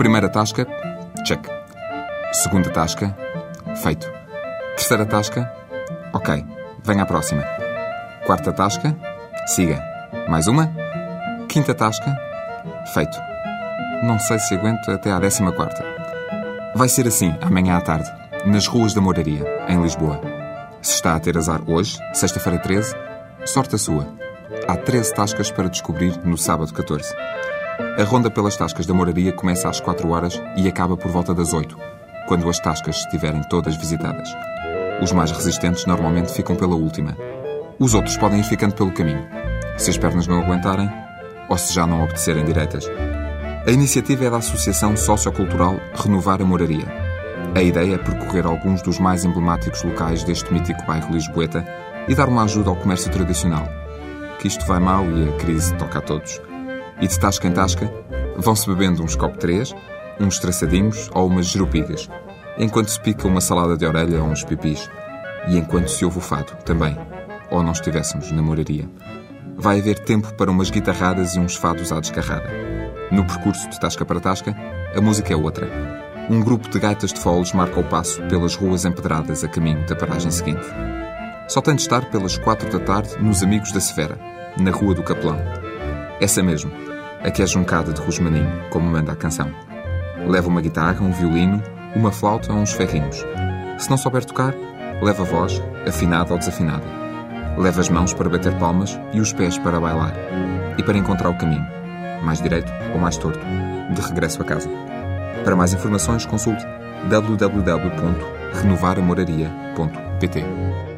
Primeira tasca, check. Segunda tasca, feito. Terceira tasca, ok, venha à próxima. Quarta tasca, siga. Mais uma. Quinta tasca, feito. Não sei se aguento até à décima quarta. Vai ser assim, amanhã à tarde, nas ruas da Moraria, em Lisboa. Se está a ter azar hoje, sexta-feira 13, sorte a sua. Há 13 tascas para descobrir no sábado 14. A ronda pelas tascas da Moraria começa às 4 horas e acaba por volta das 8, quando as tascas estiverem todas visitadas. Os mais resistentes normalmente ficam pela última. Os outros podem ir ficando pelo caminho, se as pernas não aguentarem ou se já não obedecerem direitas. A iniciativa é da Associação Sociocultural Renovar a Moraria. A ideia é percorrer alguns dos mais emblemáticos locais deste mítico bairro Lisboeta e dar uma ajuda ao comércio tradicional. Que isto vai mal e a crise toca a todos. E de tasca em tasca, vão-se bebendo uns copo três, uns traçadinhos ou umas jerupigas, enquanto se pica uma salada de orelha ou uns pipis. E enquanto se ouve o fado, também. Ou não estivéssemos na moraria. Vai haver tempo para umas guitarradas e uns fados à descarrada. No percurso de tasca para tasca, a música é outra. Um grupo de gaitas de foles marca o passo pelas ruas empedradas a caminho da paragem seguinte. Só tem de estar pelas quatro da tarde nos Amigos da Severa, na Rua do Capelão. Essa mesmo, a que é juncada de Rosmaninho, como manda a canção. Leva uma guitarra, um violino, uma flauta ou uns ferrinhos. Se não souber tocar, leva a voz, afinada ou desafinada. Leva as mãos para bater palmas e os pés para bailar. E para encontrar o caminho, mais direito ou mais torto, de regresso a casa. Para mais informações, consulte www.renovaramoraria.pt.